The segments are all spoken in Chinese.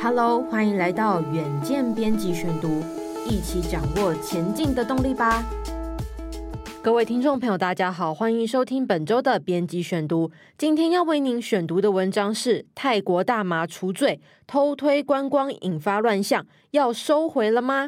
Hello，欢迎来到远见编辑选读，一起掌握前进的动力吧。各位听众朋友，大家好，欢迎收听本周的编辑选读。今天要为您选读的文章是《泰国大麻除罪，偷推观光引发乱象，要收回了吗？》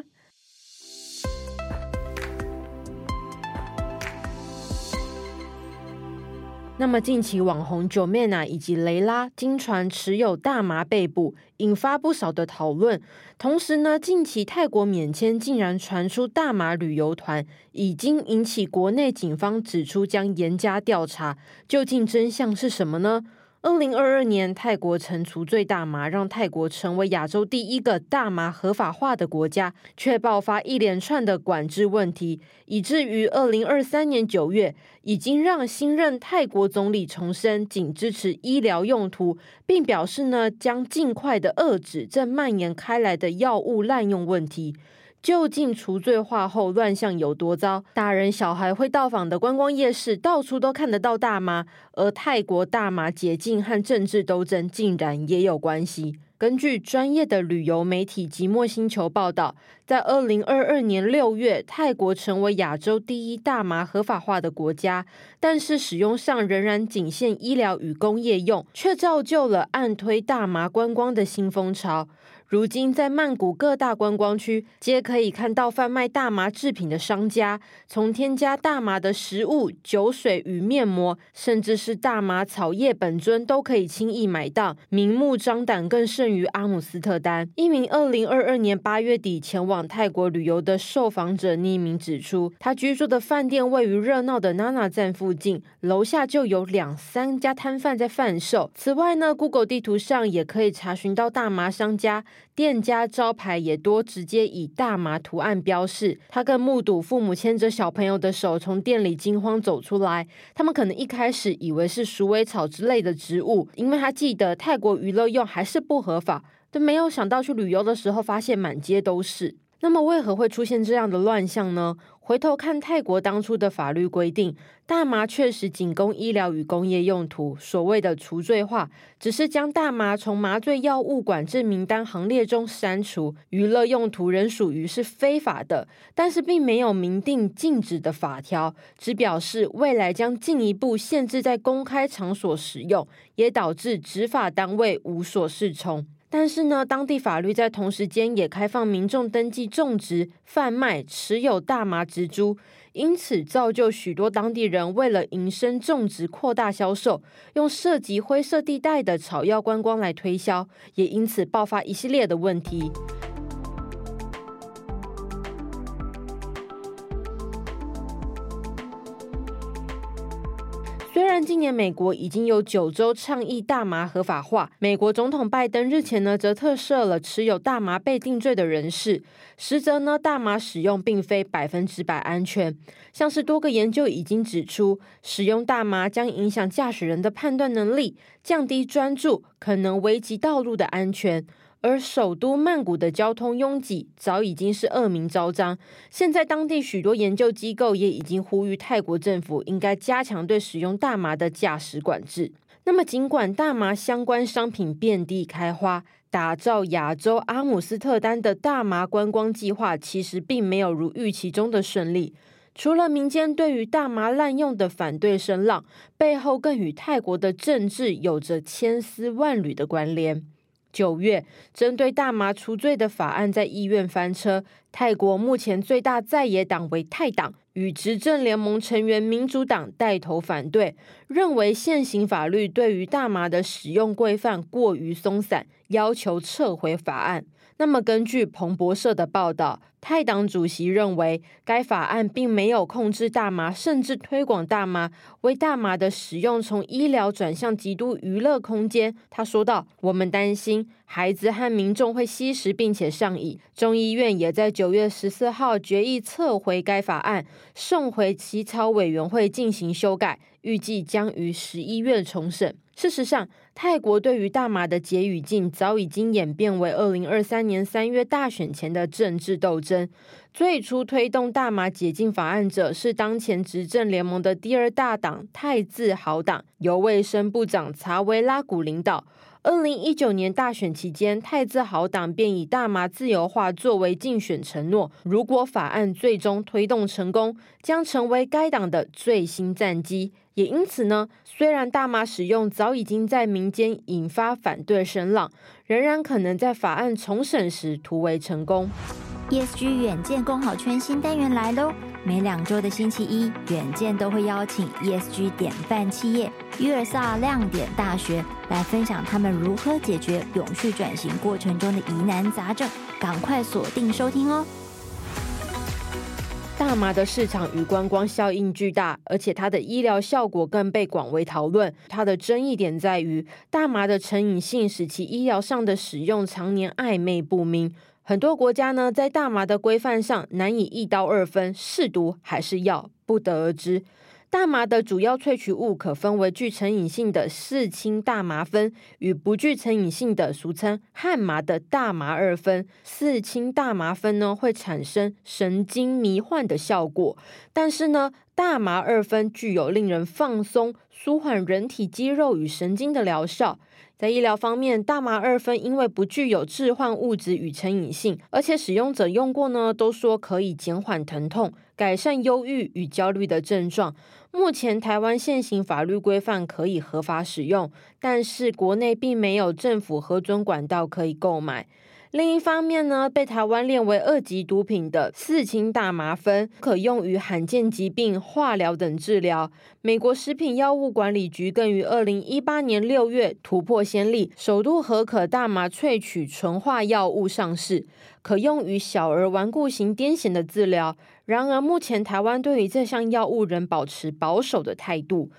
那么近期网红九面呐以及雷拉经传持有大麻被捕，引发不少的讨论。同时呢，近期泰国免签竟然传出大麻旅游团，已经引起国内警方指出将严加调查。究竟真相是什么呢？二零二二年，泰国曾除罪大麻，让泰国成为亚洲第一个大麻合法化的国家，却爆发一连串的管制问题，以至于二零二三年九月，已经让新任泰国总理重申仅支持医疗用途，并表示呢，将尽快的遏止正蔓延开来的药物滥用问题。究竟除罪化后乱象有多糟？大人小孩会到访的观光夜市，到处都看得到大麻。而泰国大麻解禁和政治斗争竟然也有关系。根据专业的旅游媒体《寂寞星球》报道，在二零二二年六月，泰国成为亚洲第一大麻合法化的国家，但是使用上仍然仅限医疗与工业用，却造就了暗推大麻观光的新风潮。如今，在曼谷各大观光区，皆可以看到贩卖大麻制品的商家，从添加大麻的食物、酒水与面膜，甚至是大麻草叶本尊，都可以轻易买到，明目张胆，更胜于阿姆斯特丹。一名二零二二年八月底前往泰国旅游的受访者匿名指出，他居住的饭店位于热闹的娜娜站附近，楼下就有两三家摊贩在贩售。此外呢，Google 地图上也可以查询到大麻商家。店家招牌也多直接以大麻图案标示。他更目睹父母牵着小朋友的手从店里惊慌走出来。他们可能一开始以为是鼠尾草之类的植物，因为他记得泰国娱乐用还是不合法，但没有想到去旅游的时候发现满街都是。那么为何会出现这样的乱象呢？回头看泰国当初的法律规定，大麻确实仅供医疗与工业用途。所谓的除罪化，只是将大麻从麻醉药物管制名单行列中删除，娱乐用途仍属于是非法的，但是并没有明定禁止的法条，只表示未来将进一步限制在公开场所使用，也导致执法单位无所适从。但是呢，当地法律在同时间也开放民众登记种植、贩卖、持有大麻植株，因此造就许多当地人为了营生种植、扩大销售，用涉及灰色地带的草药观光来推销，也因此爆发一系列的问题。虽然今年美国已经有九州倡议大麻合法化，美国总统拜登日前呢则特赦了持有大麻被定罪的人士，实则呢大麻使用并非百分之百安全，像是多个研究已经指出，使用大麻将影响驾驶人的判断能力，降低专注，可能危及道路的安全。而首都曼谷的交通拥挤早已经是恶名昭彰，现在当地许多研究机构也已经呼吁泰国政府应该加强对使用大麻的驾驶管制。那么，尽管大麻相关商品遍地开花，打造亚洲阿姆斯特丹的大麻观光计划其实并没有如预期中的顺利。除了民间对于大麻滥用的反对声浪，背后更与泰国的政治有着千丝万缕的关联。九月，针对大麻除罪的法案在议院翻车。泰国目前最大在野党为泰党，与执政联盟成员民主党带头反对，认为现行法律对于大麻的使用规范过于松散，要求撤回法案。那么，根据彭博社的报道，泰党主席认为该法案并没有控制大麻，甚至推广大麻，为大麻的使用从医疗转向极度娱乐空间。他说道：“我们担心孩子和民众会吸食并且上瘾。”众议院也在九月十四号决议撤回该法案，送回起草委员会进行修改，预计将于十一月重审。事实上，泰国对于大麻的解语禁早已经演变为二零二三年三月大选前的政治斗争。最初推动大麻解禁法案者是当前执政联盟的第二大党泰自豪党，由卫生部长查维拉古领导。二零一九年大选期间，泰自豪党便以大麻自由化作为竞选承诺。如果法案最终推动成功，将成为该党的最新战机。也因此呢，虽然大麻使用早已经在民间引发反对声浪，仍然可能在法案重审时突围成功。ESG 远见共好圈新单元来喽！每两周的星期一，远见都会邀请 ESG 典范企业约尔萨亮点大学来分享他们如何解决永续转型过程中的疑难杂症，赶快锁定收听哦！大麻的市场与观光效应巨大，而且它的医疗效果更被广为讨论。它的争议点在于，大麻的成瘾性使其医疗上的使用常年暧昧不明。很多国家呢，在大麻的规范上难以一刀二分，是毒还是药，不得而知。大麻的主要萃取物可分为具成瘾性的四氢大麻酚与不具成瘾性的俗称汉麻的大麻二酚。四氢大麻酚呢，会产生神经迷幻的效果，但是呢，大麻二酚具有令人放松、舒缓人体肌肉与神经的疗效。在医疗方面，大麻二酚因为不具有致幻物质与成瘾性，而且使用者用过呢，都说可以减缓疼痛、改善忧郁与焦虑的症状。目前台湾现行法律规范可以合法使用，但是国内并没有政府核准管道可以购买。另一方面呢，被台湾列为二级毒品的四氢大麻酚，可用于罕见疾病、化疗等治疗。美国食品药物管理局更于二零一八年六月突破先例，首度核可大麻萃取纯化药物上市，可用于小儿顽固型癫痫的治疗。然而，目前台湾对于这项药物仍保持保守的态度。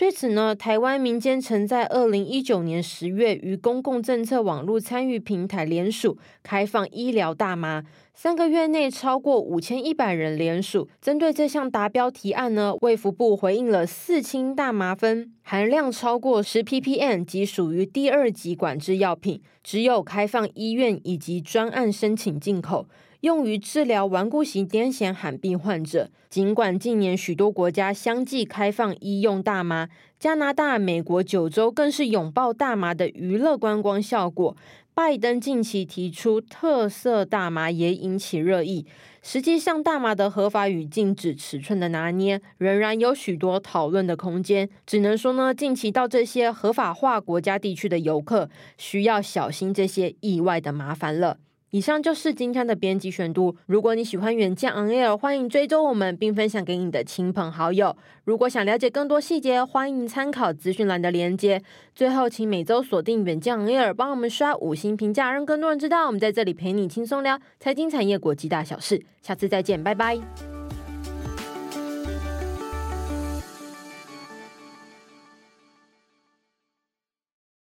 对此呢，台湾民间曾在二零一九年十月与公共政策网络参与平台联署开放医疗大麻，三个月内超过五千一百人联署。针对这项达标提案呢，卫福部回应了四氢大麻酚含量超过十 ppm 即属于第二级管制药品，只有开放医院以及专案申请进口。用于治疗顽固型癫痫罕病患者。尽管近年许多国家相继开放医用大麻，加拿大、美国九州更是拥抱大麻的娱乐观光效果。拜登近期提出特色大麻也引起热议。实际上，大麻的合法与禁止尺寸的拿捏，仍然有许多讨论的空间。只能说呢，近期到这些合法化国家地区的游客，需要小心这些意外的麻烦了。以上就是今天的编辑选读。如果你喜欢远见 On Air，欢迎追踪我们，并分享给你的亲朋好友。如果想了解更多细节，欢迎参考资讯栏的连接。最后，请每周锁定远见 On Air，帮我们刷五星评价，让更多人知道我们在这里陪你轻松聊财经产业国际大小事。下次再见，拜拜。